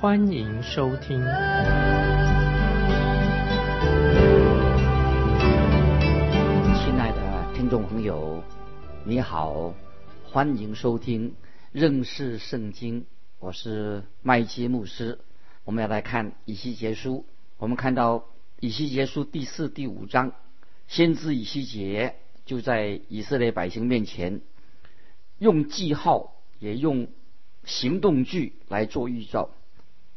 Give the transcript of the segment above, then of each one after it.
欢迎收听。亲爱的听众朋友，你好，欢迎收听认识圣经，我是麦基牧师。我们要来看以西结书，我们看到以西结书第四、第五章。先知以西结就在以色列百姓面前，用记号也用行动句来做预兆，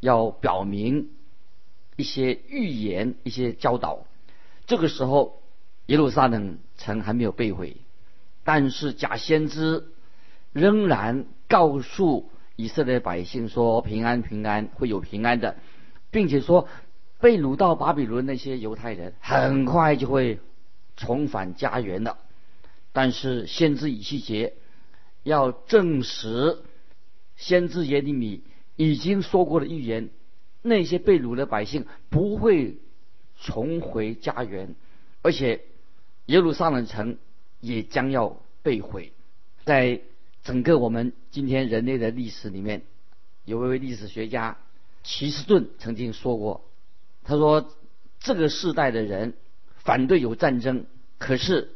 要表明一些预言、一些教导。这个时候，耶路撒冷城还没有被毁，但是假先知仍然告诉以色列百姓说：“平安，平安，会有平安的，并且说被掳到巴比伦那些犹太人很快就会。”重返家园的，但是先知以西结要证实先知耶利米已经说过的预言，那些被掳的百姓不会重回家园，而且耶路撒冷城也将要被毁。在整个我们今天人类的历史里面，有一位历史学家齐斯顿曾经说过，他说这个世代的人。反对有战争，可是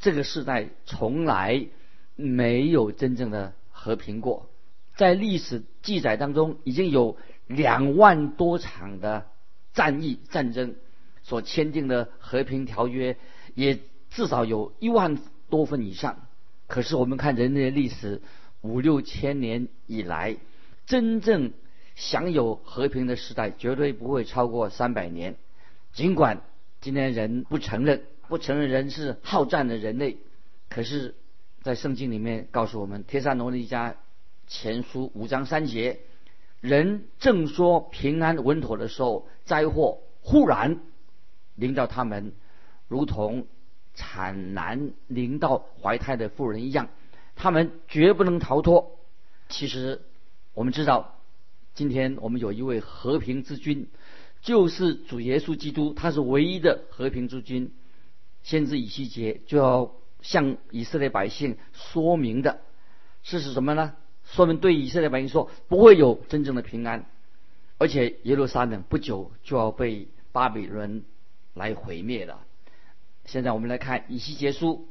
这个时代从来没有真正的和平过。在历史记载当中，已经有两万多场的战役战争所签订的和平条约，也至少有一万多份以上。可是我们看人类的历史五六千年以来，真正享有和平的时代绝对不会超过三百年，尽管。今天人不承认，不承认人是好战的人类。可是，在圣经里面告诉我们，《帖撒罗尼家前书》五章三节，人正说平安稳妥的时候，灾祸忽然临到他们，如同产难临到怀胎的妇人一样，他们绝不能逃脱。其实，我们知道，今天我们有一位和平之君。就是主耶稣基督，他是唯一的和平之君。先知以西结就要向以色列百姓说明的，是是什么呢？说明对以色列百姓说，不会有真正的平安，而且耶路撒冷不久就要被巴比伦来毁灭了。现在我们来看以西结书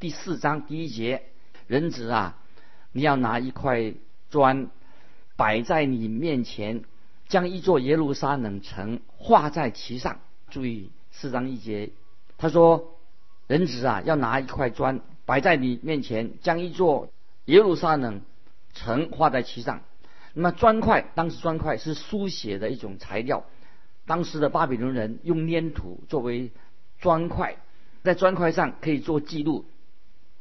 第四章第一节：人子啊，你要拿一块砖摆在你面前。将一座耶路撒冷城画在其上。注意四章一节，他说：“人子啊，要拿一块砖摆在你面前，将一座耶路撒冷成画在其上。”那么砖块，当时砖块是书写的一种材料。当时的巴比伦人用粘土作为砖块，在砖块上可以做记录。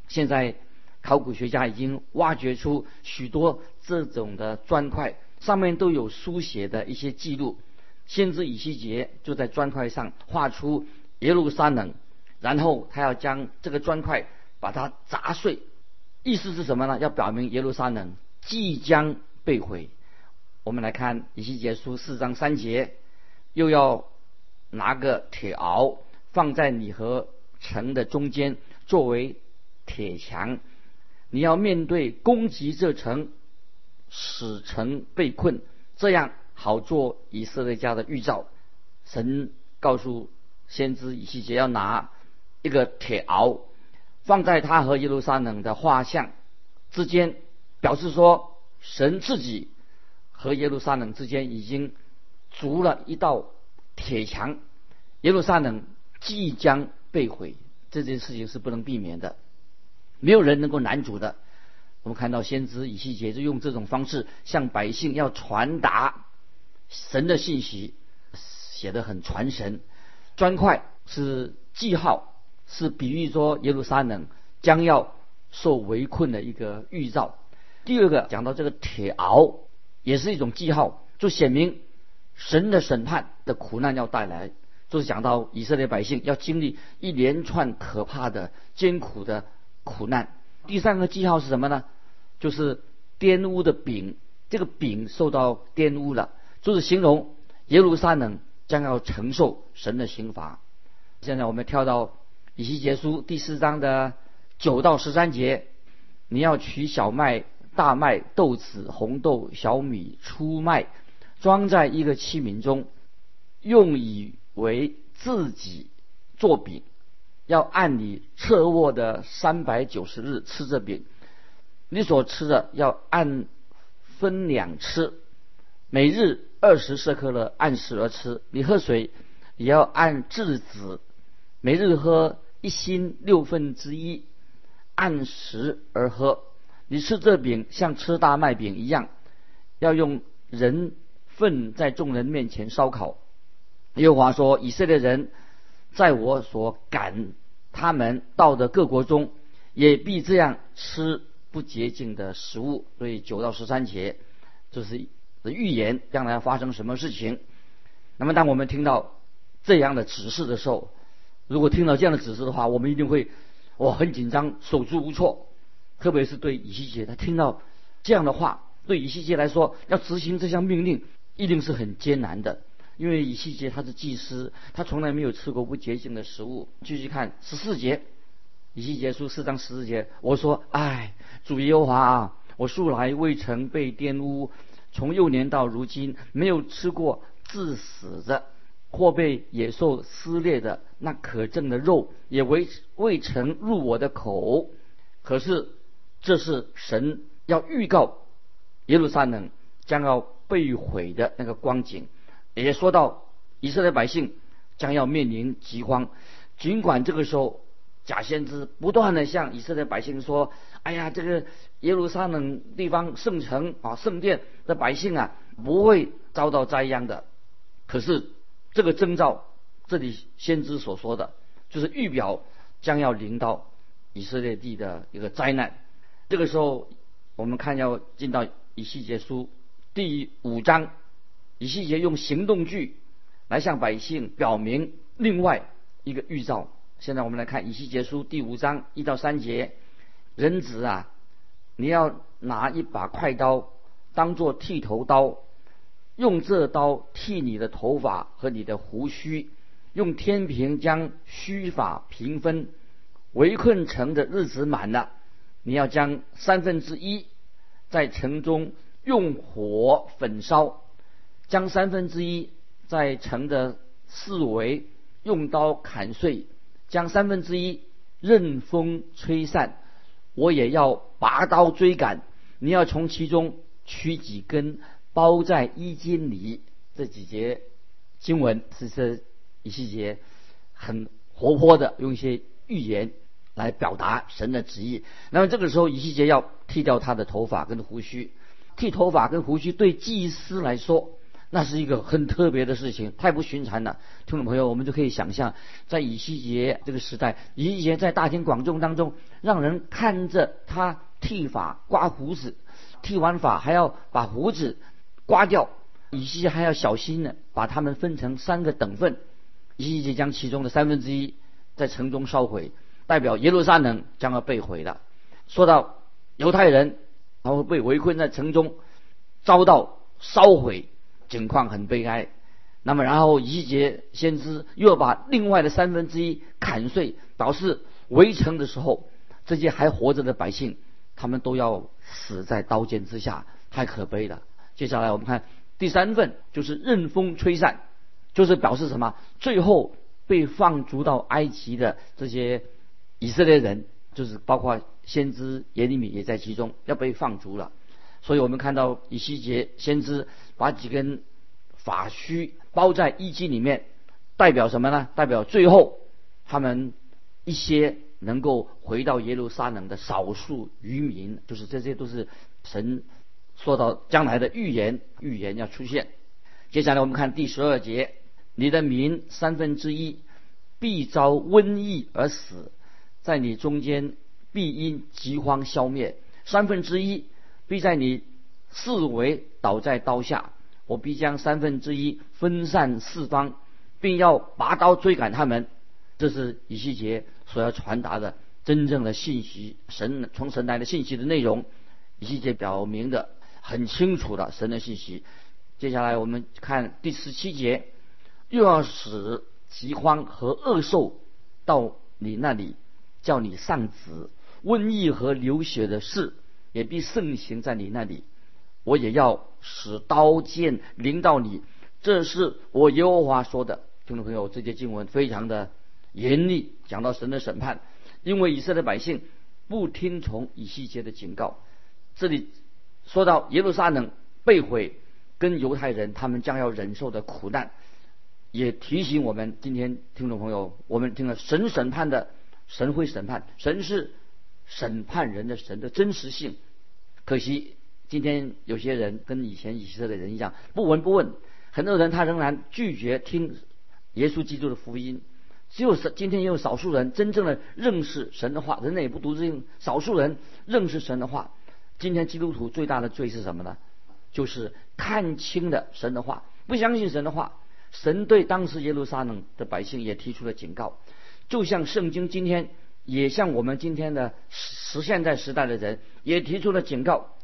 现在考古学家已经挖掘出许多这种的砖块。上面都有书写的一些记录，先知以西结就在砖块上画出耶路撒冷，然后他要将这个砖块把它砸碎，意思是什么呢？要表明耶路撒冷即将被毁。我们来看以西结书四章三节，又要拿个铁鳌放在你和城的中间，作为铁墙，你要面对攻击这城。使城被困，这样好做以色列家的预兆。神告诉先知以西结要拿一个铁鳌，放在他和耶路撒冷的画像之间，表示说神自己和耶路撒冷之间已经筑了一道铁墙，耶路撒冷即将被毁。这件事情是不能避免的，没有人能够拦阻的。我们看到先知以西结就用这种方式向百姓要传达神的信息，写得很传神。砖块是记号，是比喻说耶路撒冷将要受围困的一个预兆。第二个讲到这个铁鳌，也是一种记号，就显明神的审判的苦难要带来，就是讲到以色列百姓要经历一连串可怕的艰苦的苦难。第三个记号是什么呢？就是玷污的饼，这个饼受到玷污了，就是形容耶路撒冷将要承受神的刑罚。现在我们跳到以西结书第四章的九到十三节，你要取小麦、大麦、豆子、红豆、小米、粗麦，装在一个器皿中，用以为自己做饼，要按你侧卧的三百九十日吃这饼。你所吃的要按分两吃，每日二十舍克勒按时而吃。你喝水也要按质子，每日喝一星六分之一，按时而喝。你吃这饼像吃大麦饼一样，要用人粪在众人面前烧烤。耶和华说：以色列人在我所赶他们到的各国中，也必这样吃。不洁净的食物，所以九到十三节就是预言将来要发生什么事情。那么，当我们听到这样的指示的时候，如果听到这样的指示的话，我们一定会哇很紧张，手足无措。特别是对以西结，他听到这样的话，对以西结来说，要执行这项命令一定是很艰难的。因为以西结他是祭司，他从来没有吃过不洁净的食物。继续看十四节。以西结书四章十四节，我说：“哎，主耶和华啊，我素来未曾被玷污，从幼年到如今，没有吃过致死的或被野兽撕裂的那可憎的肉，也未未曾入我的口。可是这是神要预告耶路撒冷将要被毁的那个光景，也说到以色列百姓将要面临饥荒，尽管这个时候。”假先知不断的向以色列百姓说：“哎呀，这个耶路撒冷地方圣城啊，圣殿的百姓啊，不会遭到灾殃的。”可是这个征兆，这里先知所说的，就是预表将要临到以色列地的一个灾难。这个时候，我们看要进到以西结书第五章，以西结用行动句来向百姓表明另外一个预兆。现在我们来看以西结书第五章一到三节，人子啊，你要拿一把快刀，当做剃头刀，用这刀剃你的头发和你的胡须，用天平将须发平分。围困城的日子满了，你要将三分之一在城中用火焚烧，将三分之一在城的四围用刀砍碎。将三分之一任风吹散，我也要拔刀追赶。你要从其中取几根，包在衣襟里。这几节经文是这一细节很活泼的，用一些预言来表达神的旨意。那么这个时候，以西结要剃掉他的头发跟胡须。剃头发跟胡须对祭司来说。那是一个很特别的事情，太不寻常了。听众朋友，我们就可以想象，在以西结这个时代，以西结在大庭广众当中，让人看着他剃发、刮胡子，剃完发还要把胡子刮掉。以西还要小心的把它们分成三个等份。以西结将其中的三分之一在城中烧毁，代表耶路撒冷将要被毁了。说到犹太人，他会被围困在城中，遭到烧毁。情况很悲哀，那么然后一节先知又把另外的三分之一砍碎，表示围城的时候，这些还活着的百姓，他们都要死在刀剑之下，太可悲了。接下来我们看第三份，就是任风吹散，就是表示什么？最后被放逐到埃及的这些以色列人，就是包括先知耶利米也在其中，要被放逐了。所以我们看到以西结先知把几根法须包在衣襟里面，代表什么呢？代表最后他们一些能够回到耶路撒冷的少数渔民，就是这些都是神说到将来的预言，预言要出现。接下来我们看第十二节：你的民三分之一必遭瘟疫而死，在你中间必因饥荒消灭，三分之一。必在你四围倒在刀下，我必将三分之一分散四方，并要拔刀追赶他们。这是以西结所要传达的真正的信息，神从神来的信息的内容。以西结表明的很清楚的神的信息。接下来我们看第十七节，又要使饥荒和恶兽到你那里，叫你丧子；瘟疫和流血的事也必盛行在你那里。我也要使刀剑临到你，这是我耶和华说的。听众朋友，这节经文非常的严厉，讲到神的审判，因为以色列百姓不听从以西结的警告。这里说到耶路撒冷被毁，跟犹太人他们将要忍受的苦难，也提醒我们今天听众朋友，我们听了神审判的神会审判，神是审判人的神的真实性。可惜。今天有些人跟以前以色列人一样，不闻不问。很多人他仍然拒绝听耶稣基督的福音。只有少今天也有少数人真正的认识神的话，人类也不独这少数人认识神的话。今天基督徒最大的罪是什么呢？就是看清了神的话，不相信神的话。神对当时耶路撒冷的百姓也提出了警告，就像圣经今天也向我们今天的时现在时代的人也提出了警告。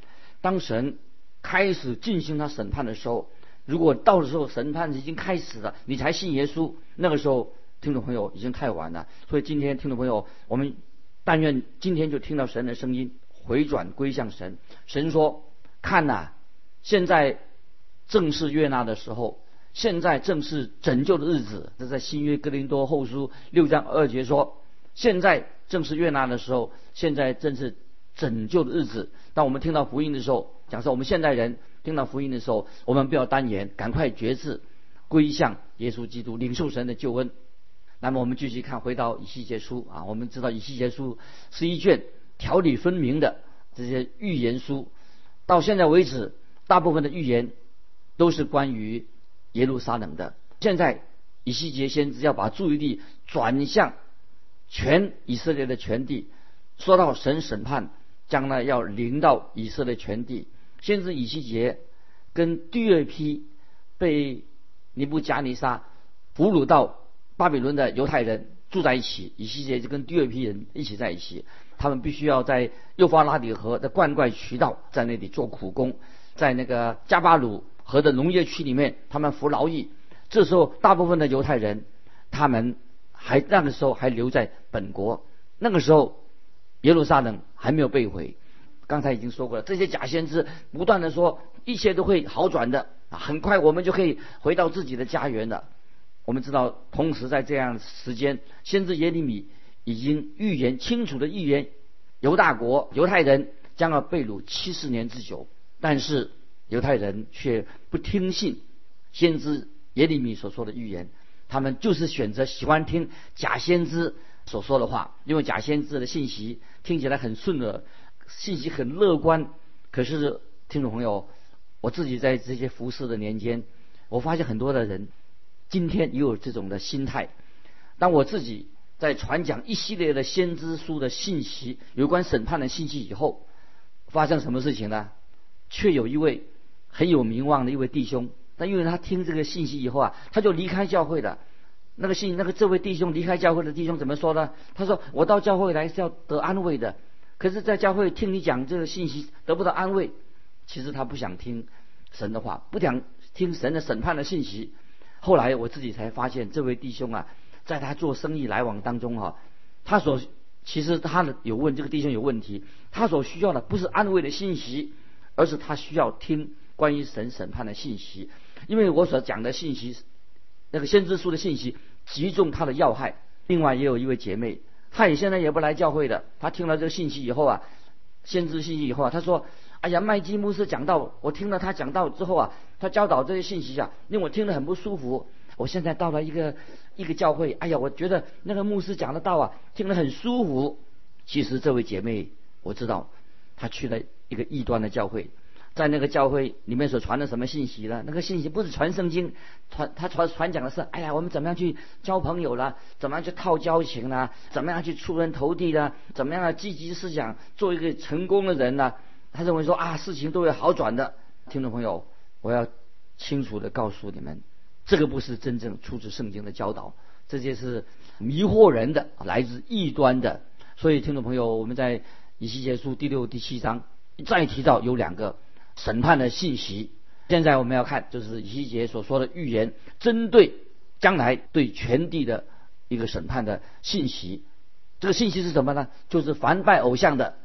当神开始进行他审判的时候，如果到时候审判已经开始了，你才信耶稣，那个时候听众朋友已经太晚了。所以今天听众朋友，我们但愿今天就听到神的声音，回转归向神。神说：“看呐，现在正是悦纳的时候，现在正是拯救的日子。”这在新约哥林多后书六章二节说：“现在正是悦纳的时候，现在正是。”拯救的日子。当我们听到福音的时候，假设我们现代人听到福音的时候，我们不要单言，赶快决志，归向耶稣基督，领受神的救恩。那么我们继续看，回到以西结书啊，我们知道以西结书是一卷条理分明的这些预言书。到现在为止，大部分的预言都是关于耶路撒冷的。现在以西结先知要把注意力转向全以色列的全地，说到神审判。将来要临到以色列全地，先知以西结跟第二批被尼布加尼撒俘虏到巴比伦的犹太人住在一起，以西结就跟第二批人一起在一起。他们必须要在幼发拉底河的灌溉渠道在那里做苦工，在那个加巴鲁河的农业区里面，他们服劳役。这时候，大部分的犹太人他们还那个时候还留在本国，那个时候。耶路撒冷还没有被毁，刚才已经说过了。这些假先知不断的说，一切都会好转的啊，很快我们就可以回到自己的家园了。我们知道，同时在这样时间，先知耶利米已经预言清楚的预言，犹大国犹太人将要被掳七十年之久。但是犹太人却不听信先知耶利米所说的预言，他们就是选择喜欢听假先知。所说的话，因为假先知的信息听起来很顺耳，信息很乐观。可是听众朋友，我自己在这些服侍的年间，我发现很多的人今天也有这种的心态。当我自己在传讲一系列的先知书的信息，有关审判的信息以后，发生什么事情呢？却有一位很有名望的一位弟兄，但因为他听这个信息以后啊，他就离开教会了。那个信，那个这位弟兄离开教会的弟兄怎么说呢？他说：“我到教会来是要得安慰的，可是，在教会听你讲这个信息得不到安慰。其实他不想听神的话，不想听神的审判的信息。后来我自己才发现，这位弟兄啊，在他做生意来往当中哈，他所其实他的有问这个弟兄有问题，他所需要的不是安慰的信息，而是他需要听关于神审判的信息，因为我所讲的信息。”那个先知书的信息击中他的要害。另外也有一位姐妹，她也现在也不来教会的。她听了这个信息以后啊，先知信息以后啊，她说：“哎呀，麦基牧师讲到，我听了他讲到之后啊，他教导这些信息啊，令我听得很不舒服。我现在到了一个一个教会，哎呀，我觉得那个牧师讲的道啊，听得很舒服。其实这位姐妹，我知道她去了一个异端的教会。”在那个教会里面所传的什么信息呢？那个信息不是传圣经，传他传传讲的是，哎呀，我们怎么样去交朋友了？怎么样去套交情呢？怎么样去出人头地呢？怎么样积极思想，做一个成功的人呢？他认为说啊，事情都会好转的。听众朋友，我要清楚的告诉你们，这个不是真正出自圣经的教导，这些是迷惑人的，来自异端的。所以，听众朋友，我们在以西结书第六、第七章再提到有两个审判的信息。现在我们要看，就是以西结所说的预言，针对将来对全地的一个审判的信息。这个信息是什么呢？就是凡拜偶像的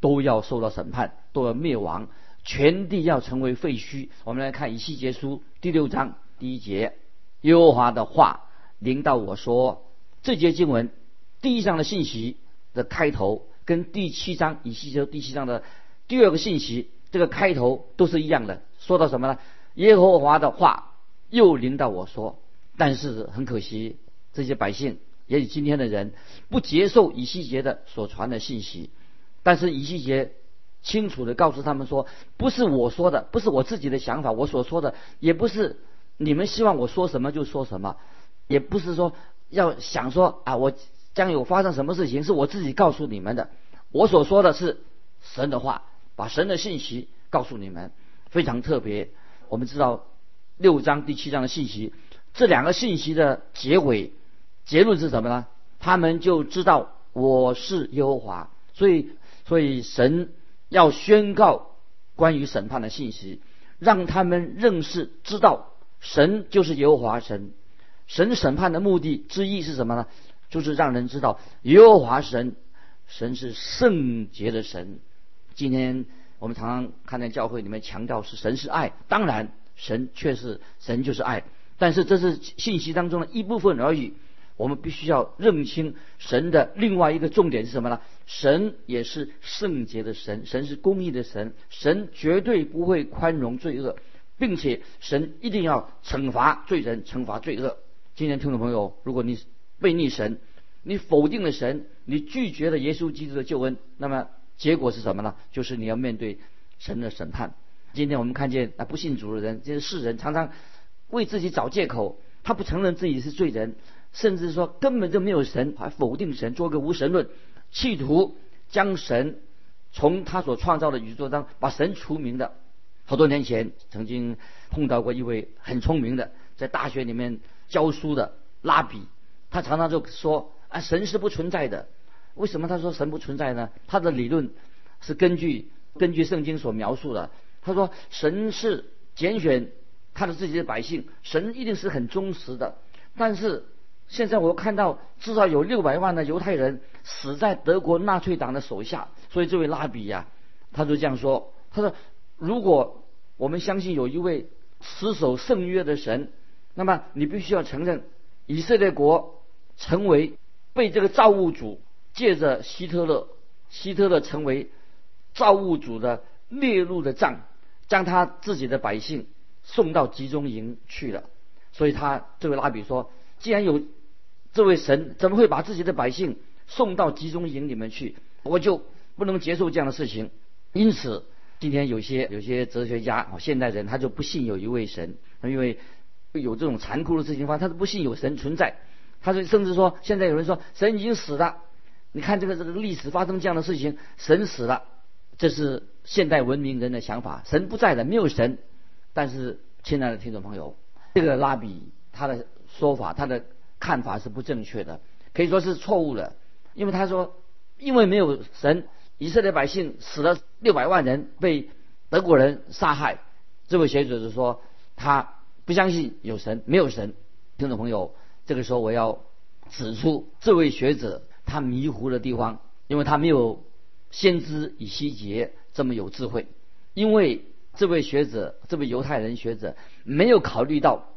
都要受到审判，都要灭亡，全地要成为废墟。我们来看以西结书第六章第一节，耶和华的话临到我说，这节经文第一章的信息的开头，跟第七章以西结第七章的第二个信息，这个开头都是一样的。说到什么呢？耶和华的话又临到我说，但是很可惜，这些百姓，也许今天的人不接受以西结的所传的信息。但是以西结清楚的告诉他们说，不是我说的，不是我自己的想法，我所说的也不是你们希望我说什么就说什么，也不是说要想说啊，我将有发生什么事情，是我自己告诉你们的。我所说的是神的话，把神的信息告诉你们。非常特别，我们知道六章第七章的信息，这两个信息的结尾结论是什么呢？他们就知道我是耶和华，所以所以神要宣告关于审判的信息，让他们认识知道神就是耶和华神。神审判的目的之一是什么呢？就是让人知道耶和华神，神是圣洁的神。今天。我们常常看见教会里面强调是神是爱，当然神却是神就是爱，但是这是信息当中的一部分而已。我们必须要认清神的另外一个重点是什么呢？神也是圣洁的神，神是公义的神，神绝对不会宽容罪恶，并且神一定要惩罚罪人，惩罚罪恶。今天听众朋友，如果你背逆神，你否定了神，你拒绝了耶稣基督的救恩，那么。结果是什么呢？就是你要面对神的审判。今天我们看见啊，不信主的人，这些世人常常为自己找借口，他不承认自己是罪人，甚至说根本就没有神，还否定神，做个无神论，企图将神从他所创造的宇宙当把神除名的。好多年前曾经碰到过一位很聪明的，在大学里面教书的拉比，他常常就说啊，神是不存在的。为什么他说神不存在呢？他的理论是根据根据圣经所描述的。他说神是拣选他的自己的百姓，神一定是很忠实的。但是现在我看到至少有六百万的犹太人死在德国纳粹党的手下，所以这位拉比呀，他就这样说：他说如果我们相信有一位持守圣约的神，那么你必须要承认以色列国成为被这个造物主。借着希特勒，希特勒成为造物主的列入的账，将他自己的百姓送到集中营去了。所以他这位拉比说：“既然有这位神，怎么会把自己的百姓送到集中营里面去？我就不能接受这样的事情。”因此，今天有些有些哲学家啊，现代人他就不信有一位神，因为有这种残酷的事情发生，他是不信有神存在。他就甚至说，现在有人说神已经死了。你看这个这个历史发生这样的事情，神死了，这是现代文明人的想法，神不在了，没有神。但是，亲爱的听众朋友，这个拉比他的说法，他的看法是不正确的，可以说是错误的。因为他说，因为没有神，以色列百姓死了六百万人，被德国人杀害。这位学者就说，他不相信有神，没有神。听众朋友，这个时候我要指出这位学者。他迷糊的地方，因为他没有先知以西结这么有智慧。因为这位学者，这位犹太人学者，没有考虑到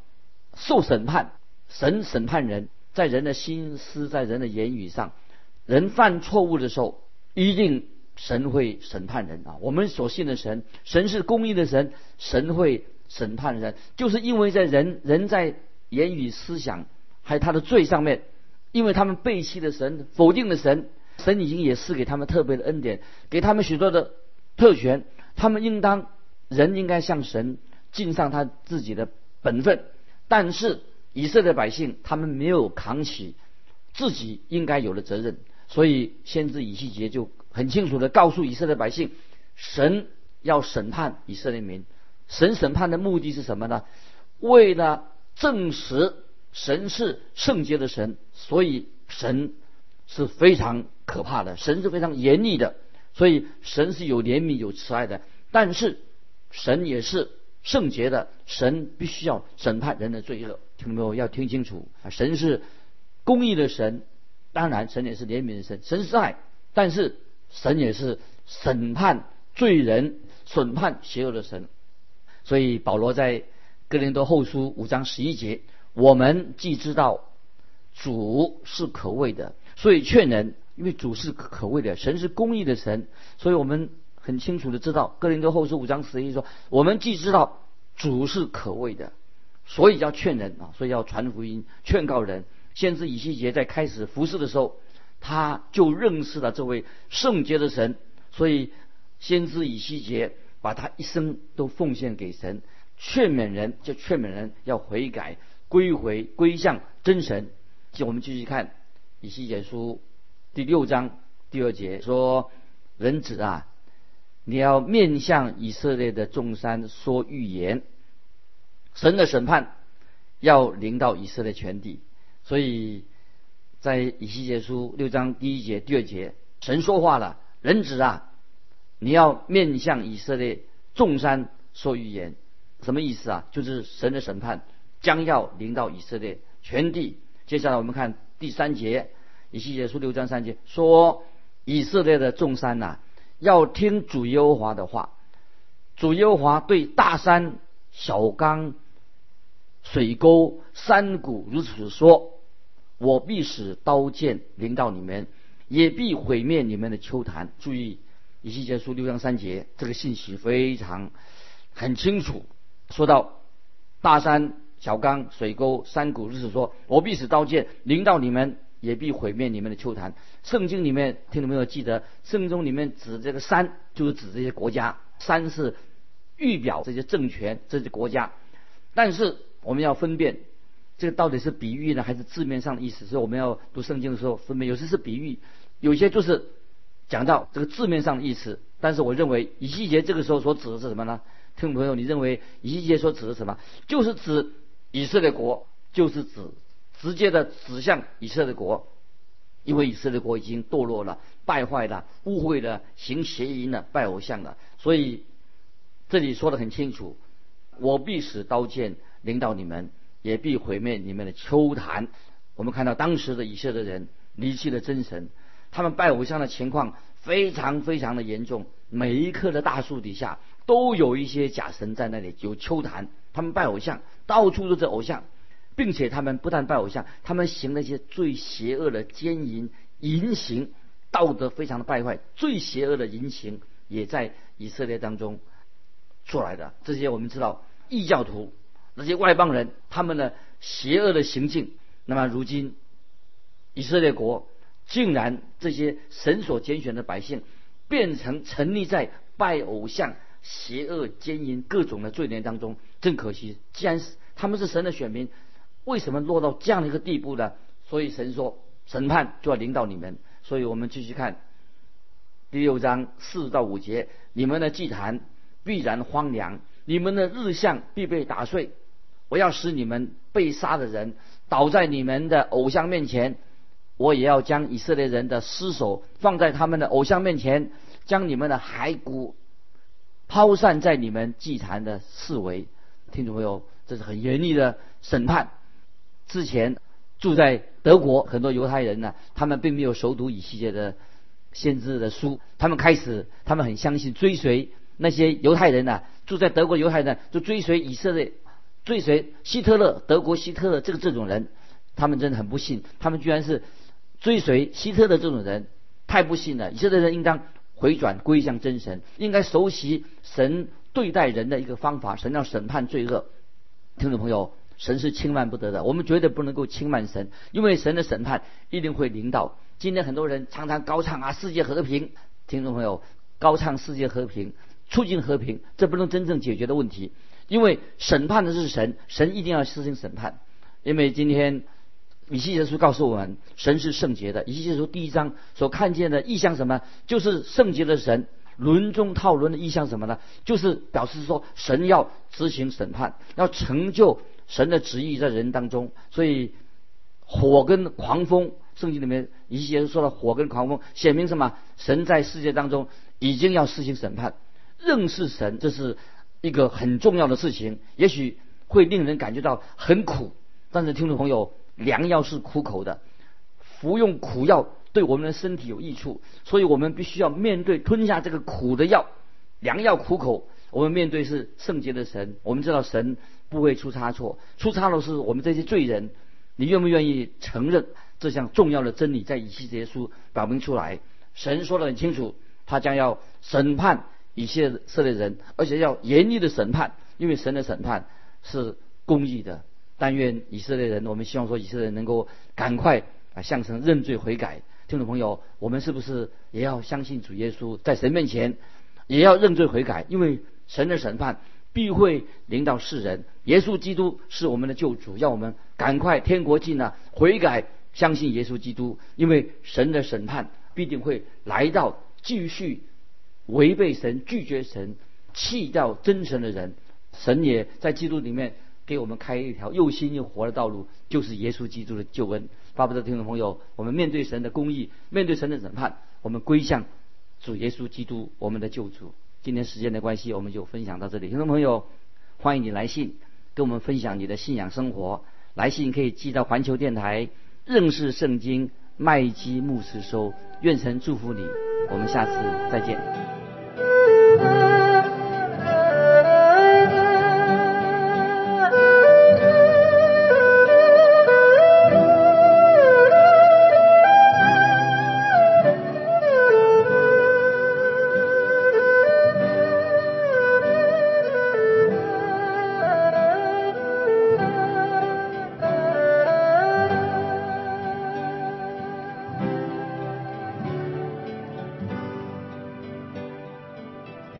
受审判，神审判人，在人的心思，在人的言语上，人犯错误的时候，一定神会审判人啊。我们所信的神，神是公义的神，神会审判人，就是因为在人人在言语、思想还有他的罪上面。因为他们背弃了神，否定了神，神已经也赐给他们特别的恩典，给他们许多的特权。他们应当人应该向神尽上他自己的本分，但是以色列百姓他们没有扛起自己应该有的责任，所以先知以西结就很清楚的告诉以色列百姓，神要审判以色列民，神审判的目的是什么呢？为了证实神是圣洁的神，所以神是非常可怕的，神是非常严厉的，所以神是有怜悯、有慈爱的。但是神也是圣洁的，神必须要审判人的罪恶。听没有？要听清楚！神是公义的神，当然神也是怜悯的神。神是爱，但是神也是审判罪人、审判邪恶的神。所以保罗在哥林多后书五章十一节，我们既知道主是可畏的，所以劝人，因为主是可畏的，神是公义的神，所以我们很清楚的知道哥林多后书五章十一说，我们既知道主是可畏的。所以要劝人啊，所以要传福音，劝告人。先知以西结在开始服侍的时候，他就认识了这位圣洁的神，所以先知以西结把他一生都奉献给神，劝勉人，就劝勉人要悔改，归回归向真神。就我们继续看以西结书第六章第二节说：“人子啊，你要面向以色列的众山说预言。”神的审判要临到以色列全地，所以在以西结书六章第一节、第二节，神说话了：“人子啊，你要面向以色列众山说预言。”什么意思啊？就是神的审判将要临到以色列全地。接下来我们看第三节，以西结书六章三节说：“以色列的众山呐，要听主耶和华的话。主耶和华对大山、小冈。”水沟、山谷如此说：“我必使刀剑临到你们，也必毁灭你们的秋坛。”注意，以西结书六章三节，这个信息非常很清楚。说到大山、小冈、水沟、山谷如此说：“我必使刀剑临到你们，也必毁灭你们的秋坛。”圣经里面听到没有？记得圣经里面指这个山，就是指这些国家。山是预表这些政权、这些国家，但是。我们要分辨，这个到底是比喻呢，还是字面上的意思？所以我们要读圣经的时候分辨，有些是比喻，有些就是讲到这个字面上的意思。但是我认为以西结这个时候所指的是什么呢？听众朋友，你认为以西结所指的什么？就是指以色列国，就是指直接的指向以色列国，因为以色列国已经堕落了、败坏了、误会了、行邪淫了、拜偶像了。所以这里说的很清楚：我必使刀剑。领导你们，也必毁灭你们的秋坛。我们看到当时的以色列人离弃了真神，他们拜偶像的情况非常非常的严重。每一棵的大树底下都有一些假神在那里，有秋坛。他们拜偶像，到处都是偶像，并且他们不但拜偶像，他们行那些最邪恶的奸淫淫行，道德非常的败坏。最邪恶的淫行也在以色列当中出来的。这些我们知道异教徒。那些外邦人，他们的邪恶的行径，那么如今以色列国竟然这些神所拣选的百姓，变成沉溺在拜偶像、邪恶奸淫各种的罪孽当中，真可惜。既然是他们是神的选民，为什么落到这样的一个地步呢？所以神说，审判就要临到你们。所以我们继续看第六章四到五节：你们的祭坛必然荒凉，你们的日像必被打碎。我要使你们被杀的人倒在你们的偶像面前，我也要将以色列人的尸首放在他们的偶像面前，将你们的骸骨抛散在你们祭坛的四围。听众朋友，这是很严厉的审判。之前住在德国很多犹太人呢，他们并没有熟读以西结的先知的书，他们开始他们很相信追随那些犹太人呢，住在德国犹太人就追随以色列。追随希特勒，德国希特勒这个这种人，他们真的很不幸，他们居然是追随希特勒这种人，太不幸了。以色列人应当回转归向真神，应该熟悉神对待人的一个方法，神要审判罪恶。听众朋友，神是轻慢不得的，我们绝对不能够轻慢神，因为神的审判一定会临到。今天很多人常常高唱啊世界和平，听众朋友，高唱世界和平，促进和平，这不能真正解决的问题。因为审判的是神，神一定要实行审判。因为今天以西结书告诉我们，神是圣洁的。以西结书第一章所看见的意象什么？就是圣洁的神。轮中套轮的意象什么呢？就是表示说神要执行审判，要成就神的旨意在人当中。所以火跟狂风，圣经里面一些人说了火跟狂风，显明什么？神在世界当中已经要施行审判。认识神，这是一个很重要的事情。也许会令人感觉到很苦，但是听众朋友，良药是苦口的，服用苦药。对我们的身体有益处，所以我们必须要面对吞下这个苦的药，良药苦口。我们面对是圣洁的神，我们知道神不会出差错，出差的是我们这些罪人。你愿不愿意承认这项重要的真理？在以西结书表明出来，神说的很清楚，他将要审判以色列人，而且要严厉的审判，因为神的审判是公义的。但愿以色列人，我们希望说以色列人能够赶快啊向神认罪悔改。听众朋友，我们是不是也要相信主耶稣，在神面前也要认罪悔改？因为神的审判必会临到世人。耶稣基督是我们的救主，要我们赶快天国近了，悔改，相信耶稣基督。因为神的审判必定会来到，继续违背神、拒绝神、弃掉真神的人。神也在基督里面给我们开一条又新又活的道路，就是耶稣基督的救恩。巴不得听众朋友，我们面对神的公义，面对神的审判，我们归向主耶稣基督，我们的救主。今天时间的关系，我们就分享到这里。听众朋友，欢迎你来信跟我们分享你的信仰生活。来信可以寄到环球电台认识圣经麦基牧师收。愿神祝福你，我们下次再见。